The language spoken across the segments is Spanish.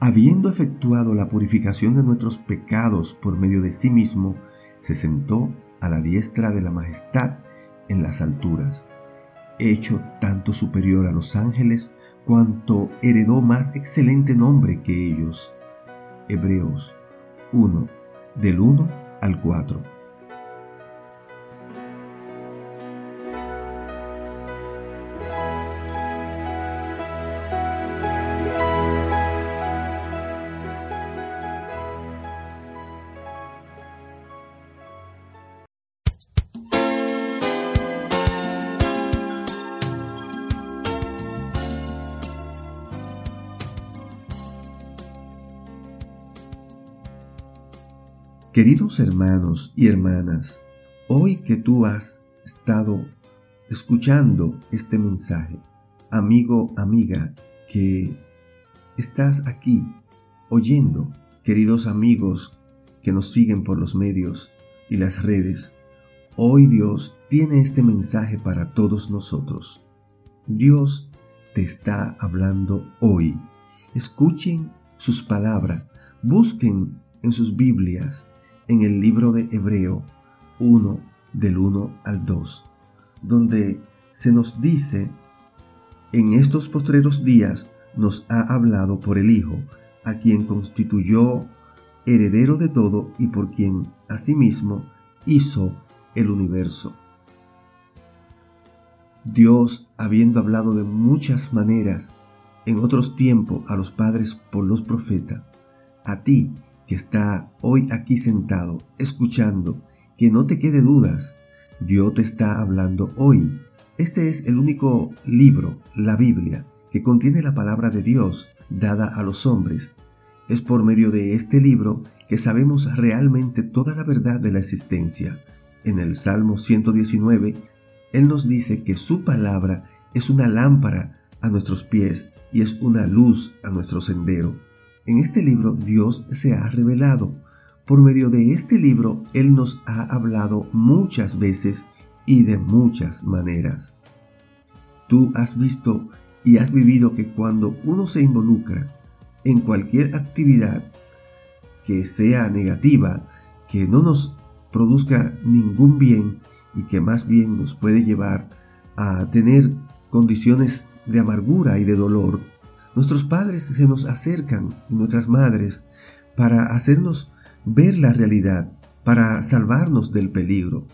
habiendo efectuado la purificación de nuestros pecados por medio de sí mismo, se sentó a la diestra de la majestad en las alturas, hecho tanto superior a los ángeles cuanto heredó más excelente nombre que ellos. Hebreos 1, del 1 al 4. Queridos hermanos y hermanas, hoy que tú has estado escuchando este mensaje, amigo, amiga, que estás aquí oyendo, queridos amigos que nos siguen por los medios y las redes, hoy Dios tiene este mensaje para todos nosotros. Dios te está hablando hoy. Escuchen sus palabras, busquen en sus Biblias en el libro de Hebreo 1 del 1 al 2, donde se nos dice, en estos postreros días nos ha hablado por el Hijo, a quien constituyó heredero de todo y por quien asimismo hizo el universo. Dios, habiendo hablado de muchas maneras en otros tiempos a los padres por los profetas, a ti que está hoy aquí sentado, escuchando, que no te quede dudas, Dios te está hablando hoy. Este es el único libro, la Biblia, que contiene la palabra de Dios dada a los hombres. Es por medio de este libro que sabemos realmente toda la verdad de la existencia. En el Salmo 119, Él nos dice que su palabra es una lámpara a nuestros pies y es una luz a nuestro sendero. En este libro Dios se ha revelado. Por medio de este libro Él nos ha hablado muchas veces y de muchas maneras. Tú has visto y has vivido que cuando uno se involucra en cualquier actividad que sea negativa, que no nos produzca ningún bien y que más bien nos puede llevar a tener condiciones de amargura y de dolor, Nuestros padres se nos acercan y nuestras madres para hacernos ver la realidad, para salvarnos del peligro.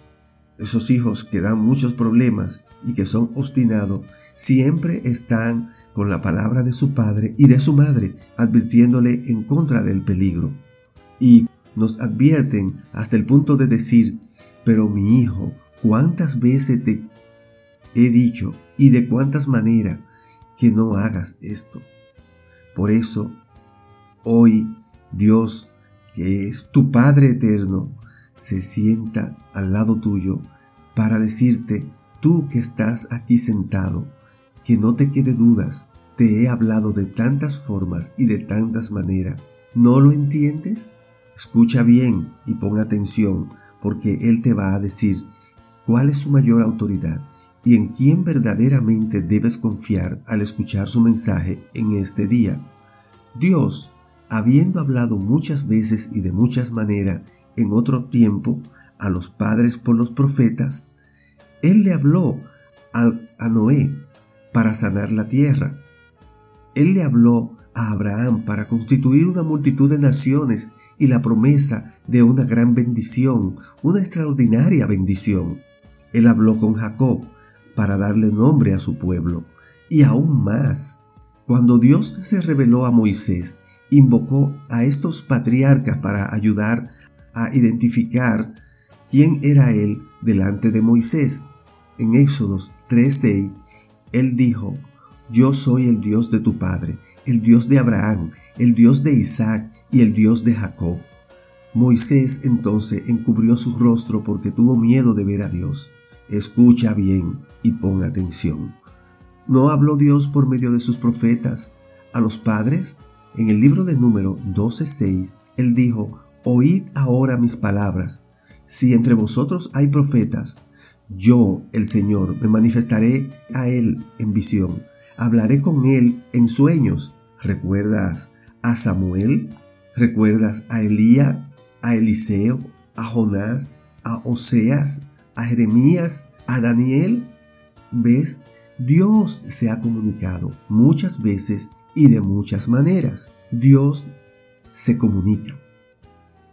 Esos hijos que dan muchos problemas y que son obstinados, siempre están con la palabra de su padre y de su madre, advirtiéndole en contra del peligro. Y nos advierten hasta el punto de decir, pero mi hijo, ¿cuántas veces te he dicho y de cuántas maneras que no hagas esto. Por eso, hoy Dios, que es tu Padre eterno, se sienta al lado tuyo para decirte, tú que estás aquí sentado, que no te quede dudas, te he hablado de tantas formas y de tantas maneras. ¿No lo entiendes? Escucha bien y pon atención, porque Él te va a decir cuál es su mayor autoridad y en quién verdaderamente debes confiar al escuchar su mensaje en este día. Dios, habiendo hablado muchas veces y de muchas maneras en otro tiempo a los padres por los profetas, Él le habló a, a Noé para sanar la tierra. Él le habló a Abraham para constituir una multitud de naciones y la promesa de una gran bendición, una extraordinaria bendición. Él habló con Jacob para darle nombre a su pueblo. Y aún más, cuando Dios se reveló a Moisés, invocó a estos patriarcas para ayudar a identificar quién era él delante de Moisés. En Éxodos 3:6, él dijo, Yo soy el Dios de tu padre, el Dios de Abraham, el Dios de Isaac y el Dios de Jacob. Moisés entonces encubrió su rostro porque tuvo miedo de ver a Dios. Escucha bien y pon atención. ¿No habló Dios por medio de sus profetas a los padres? En el libro de número 12.6, Él dijo, Oíd ahora mis palabras. Si entre vosotros hay profetas, yo, el Señor, me manifestaré a Él en visión. Hablaré con Él en sueños. ¿Recuerdas a Samuel? ¿Recuerdas a Elías, a Eliseo, a Jonás, a Oseas, a Jeremías, a Daniel? ¿Ves? Dios se ha comunicado muchas veces y de muchas maneras. Dios se comunica.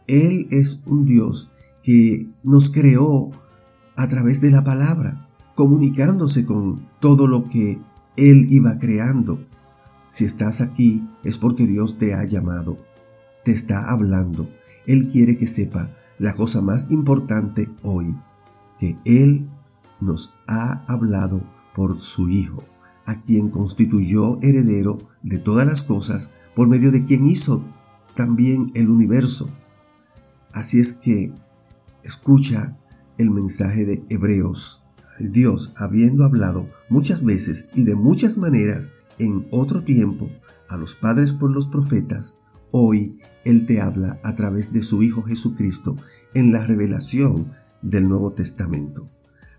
Él es un Dios que nos creó a través de la palabra, comunicándose con todo lo que Él iba creando. Si estás aquí es porque Dios te ha llamado, te está hablando. Él quiere que sepa la cosa más importante hoy, que Él nos ha hablado por su Hijo, a quien constituyó heredero de todas las cosas, por medio de quien hizo también el universo. Así es que escucha el mensaje de Hebreos. Dios, habiendo hablado muchas veces y de muchas maneras en otro tiempo a los padres por los profetas, hoy Él te habla a través de su Hijo Jesucristo en la revelación del Nuevo Testamento.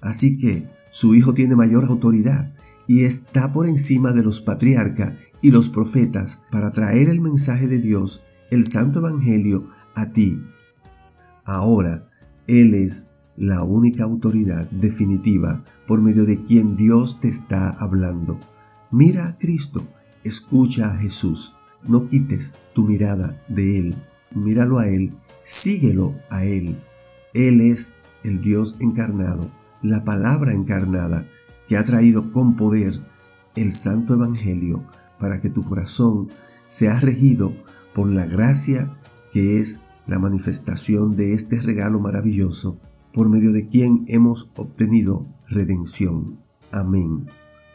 Así que su Hijo tiene mayor autoridad y está por encima de los patriarcas y los profetas para traer el mensaje de Dios, el Santo Evangelio, a ti. Ahora, Él es la única autoridad definitiva por medio de quien Dios te está hablando. Mira a Cristo, escucha a Jesús, no quites tu mirada de Él, míralo a Él, síguelo a Él. Él es el Dios encarnado la palabra encarnada que ha traído con poder el Santo Evangelio para que tu corazón sea regido por la gracia que es la manifestación de este regalo maravilloso por medio de quien hemos obtenido redención. Amén.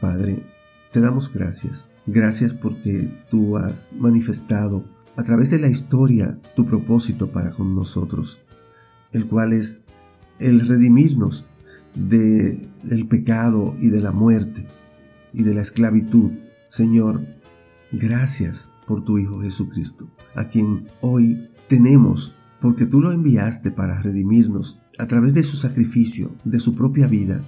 Padre, te damos gracias. Gracias porque tú has manifestado a través de la historia tu propósito para con nosotros, el cual es el redimirnos de, del pecado y de la muerte y de la esclavitud. Señor, gracias por tu Hijo Jesucristo, a quien hoy tenemos, porque tú lo enviaste para redimirnos a través de su sacrificio, de su propia vida,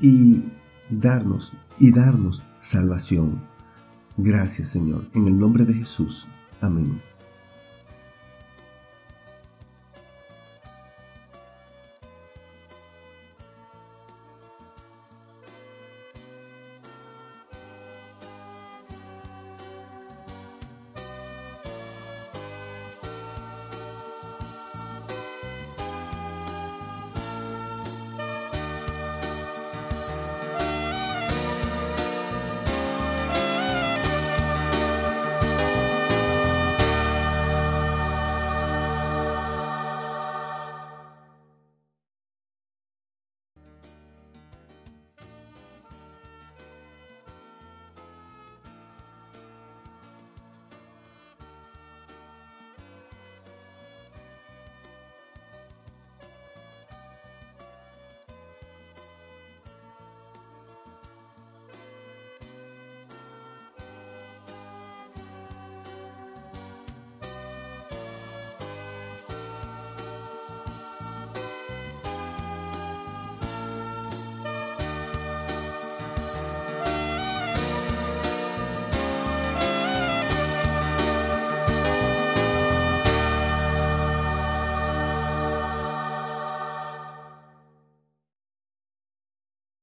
y darnos y darnos salvación. Gracias Señor, en el nombre de Jesús. Amén.